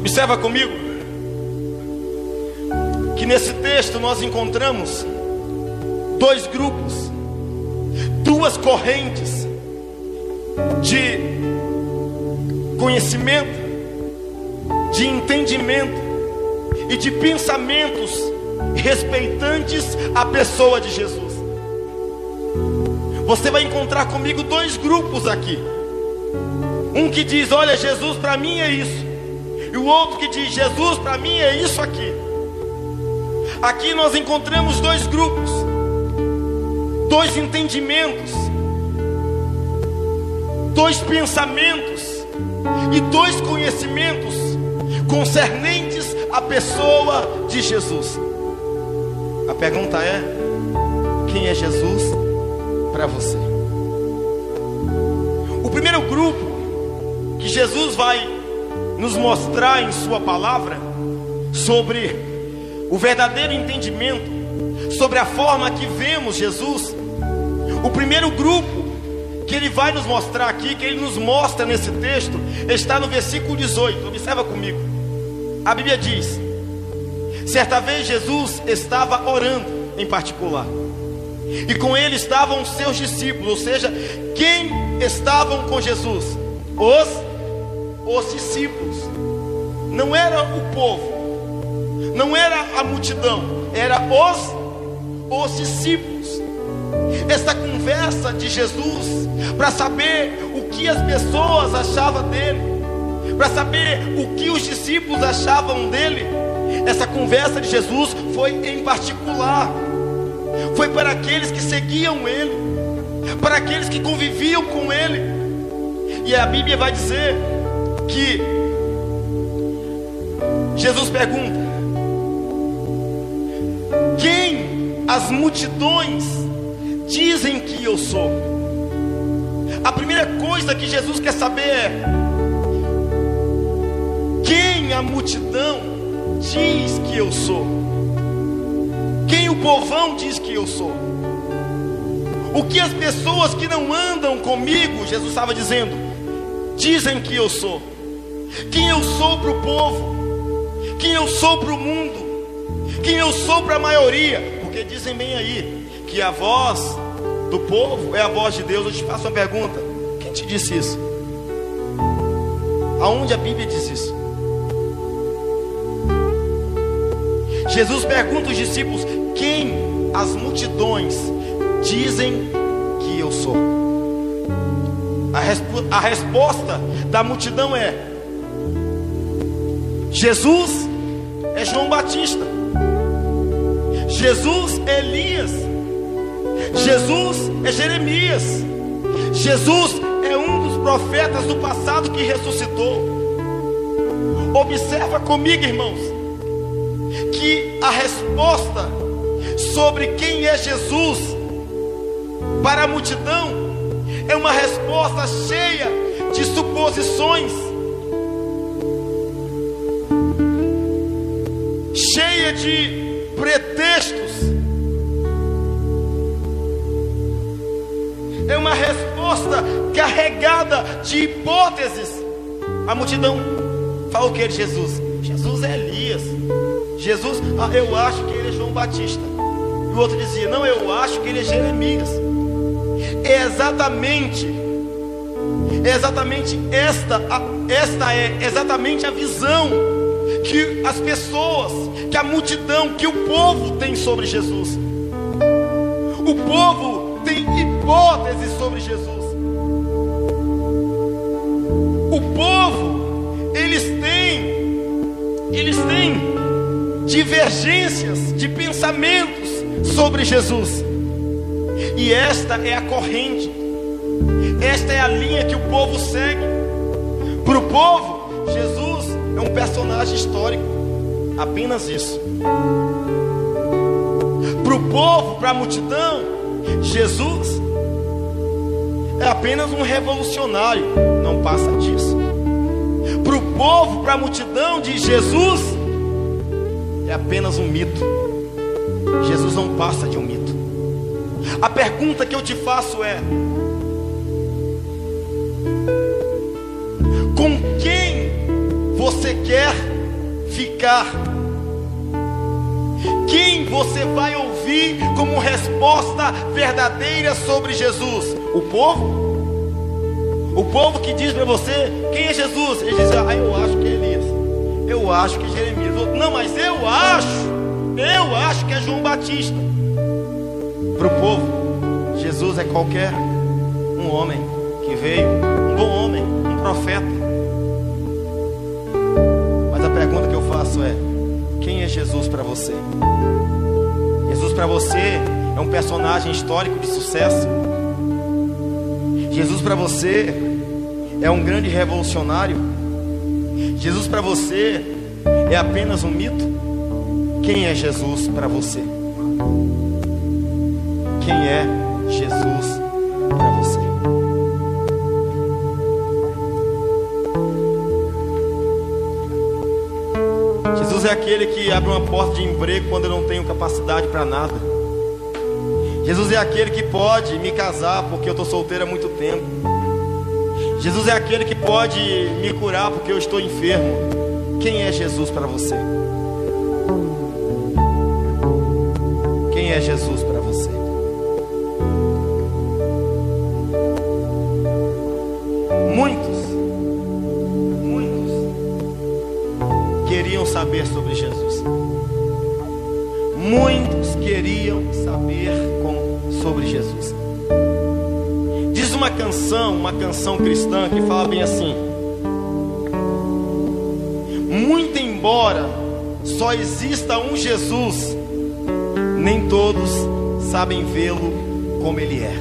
Observa comigo que nesse texto nós encontramos dois grupos, duas correntes de conhecimento, de entendimento e de pensamentos respeitantes à pessoa de Jesus. Você vai encontrar comigo dois grupos aqui. Um que diz: Olha, Jesus para mim é isso. E o outro que diz: Jesus para mim é isso aqui. Aqui nós encontramos dois grupos, dois entendimentos, dois pensamentos e dois conhecimentos concernentes à pessoa de Jesus. A pergunta é: quem é Jesus para você? O primeiro grupo que Jesus vai nos mostrar em Sua palavra sobre o verdadeiro entendimento, sobre a forma que vemos Jesus. O primeiro grupo que ele vai nos mostrar aqui, que ele nos mostra nesse texto, está no versículo 18. Observa comigo. A Bíblia diz: Certa vez Jesus estava orando em particular, e com ele estavam seus discípulos, ou seja, quem estavam com Jesus? Os, os discípulos, não era o povo, não era a multidão, era os, os discípulos. Essa conversa de Jesus para saber o que as pessoas achavam dele, para saber o que os discípulos achavam dele. Essa conversa de Jesus foi em particular, foi para aqueles que seguiam ele, para aqueles que conviviam com ele. E a Bíblia vai dizer que Jesus pergunta: Quem as multidões dizem que eu sou? A primeira coisa que Jesus quer saber é: quem a multidão diz que eu sou? Quem o povão diz que eu sou? O que as pessoas que não andam comigo, Jesus estava dizendo, dizem que eu sou? Quem eu sou para o povo? Quem eu sou para o mundo? Quem eu sou para a maioria? Porque dizem bem aí que a voz do povo é a voz de Deus. Eu te faço uma pergunta: quem te disse isso? Aonde a Bíblia diz isso? Jesus pergunta aos discípulos: quem as multidões dizem que eu sou? A, resp a resposta da multidão é: Jesus é João Batista, Jesus é Elias, Jesus é Jeremias, Jesus é um dos profetas do passado que ressuscitou. Observa comigo, irmãos, que a resposta sobre quem é Jesus para a multidão é uma resposta cheia de suposições, cheia de pretextos. É uma resposta carregada de hipóteses. A multidão fala o que de Jesus? Jesus é Elias. Jesus, ah, eu acho que ele é João Batista. E o outro dizia: Não, eu acho que ele é Jeremias. É exatamente, é exatamente esta, esta é exatamente a visão que as pessoas, que a multidão, que o povo tem sobre Jesus. O povo tem hipóteses sobre Jesus. O povo, eles têm, eles têm divergências de pensamentos sobre Jesus. E esta é a corrente, esta é a linha que o povo segue. Para o povo, Jesus é um personagem histórico, apenas isso. Para o povo, para a multidão, Jesus é apenas um revolucionário, não passa disso. Para o povo, para a multidão de Jesus, é apenas um mito. Jesus não passa de um mito. A pergunta que eu te faço é: com quem você quer explicar. Quem você vai ouvir como resposta verdadeira sobre Jesus? O povo? O povo que diz para você quem é Jesus? Ele diz, ah, eu acho que é Elias. Eu acho que é Jeremias. Não, mas eu acho. Eu acho que é João Batista. Para o povo, Jesus é qualquer um homem que veio, um bom homem, um profeta. Mas a pergunta que eu faço Jesus para você? Jesus para você é um personagem histórico de sucesso. Jesus para você é um grande revolucionário. Jesus para você é apenas um mito. Quem é Jesus para você? Quem é Jesus para você? Jesus é aquele que abre uma porta de emprego quando eu não tenho capacidade para nada. Jesus é aquele que pode me casar porque eu estou solteiro há muito tempo. Jesus é aquele que pode me curar porque eu estou enfermo. Quem é Jesus para você? Saber sobre Jesus. Muitos queriam saber com, sobre Jesus. Diz uma canção, uma canção cristã que fala bem assim: Muito embora só exista um Jesus, nem todos sabem vê-lo como ele é.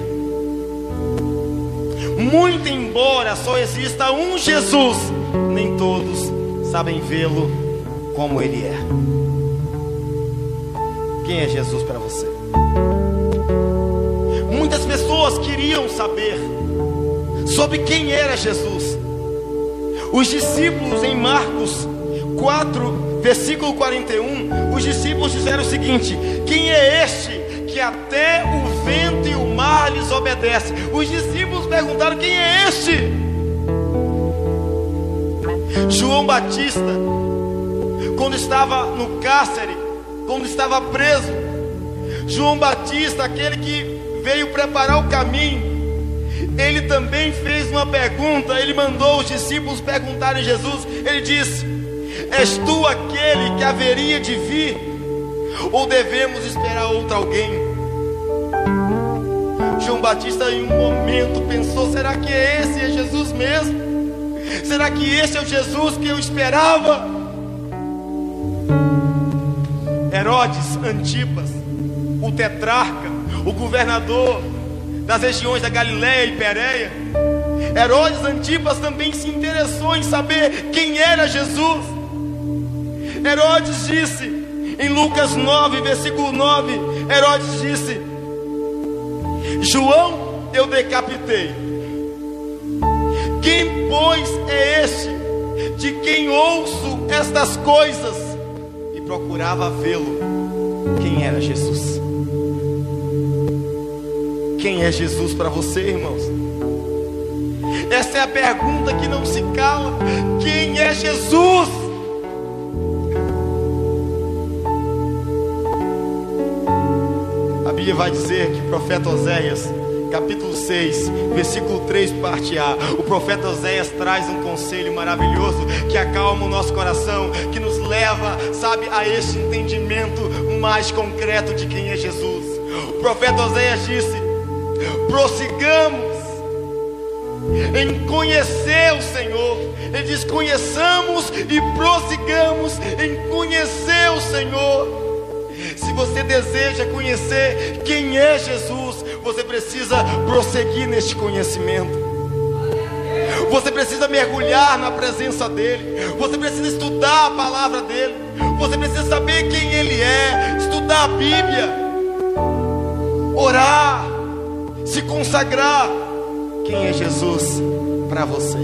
Muito embora só exista um Jesus, nem todos sabem vê-lo como ele é. Quem é Jesus para você? Muitas pessoas queriam saber sobre quem era Jesus. Os discípulos em Marcos 4, versículo 41, os discípulos disseram o seguinte: Quem é este que até o vento e o mar lhes obedece? Os discípulos perguntaram: Quem é este? João Batista, quando estava no cárcere, quando estava preso, João Batista, aquele que veio preparar o caminho, ele também fez uma pergunta. Ele mandou os discípulos perguntarem a Jesus. Ele disse: És tu aquele que haveria de vir? Ou devemos esperar outro alguém? João Batista, em um momento, pensou: será que esse é Jesus mesmo? Será que esse é o Jesus que eu esperava? Herodes Antipas, o tetrarca, o governador das regiões da Galiléia e Pérea, Herodes Antipas também se interessou em saber quem era Jesus. Herodes disse, em Lucas 9, versículo 9, Herodes disse: João eu decapitei. Quem, pois, é este de quem ouço estas coisas? Procurava vê-lo. Quem era Jesus? Quem é Jesus para você, irmãos? Essa é a pergunta que não se cala. Quem é Jesus? A Bíblia vai dizer que o profeta Oséias, capítulo 6, versículo 3, parte A, o profeta Oséias traz um conselho maravilhoso que acalma o nosso coração, que nos leva, sabe, a este entendimento mais concreto de quem é Jesus. O profeta Oséias disse: prossigamos em conhecer o Senhor. Ele diz: conheçamos e prossigamos em conhecer o Senhor. Se você deseja conhecer quem é Jesus, você precisa prosseguir neste conhecimento. Você precisa mergulhar na presença dEle. Você precisa estudar a palavra dEle. Você precisa saber quem Ele é. Estudar a Bíblia. Orar. Se consagrar. Quem é Jesus para você?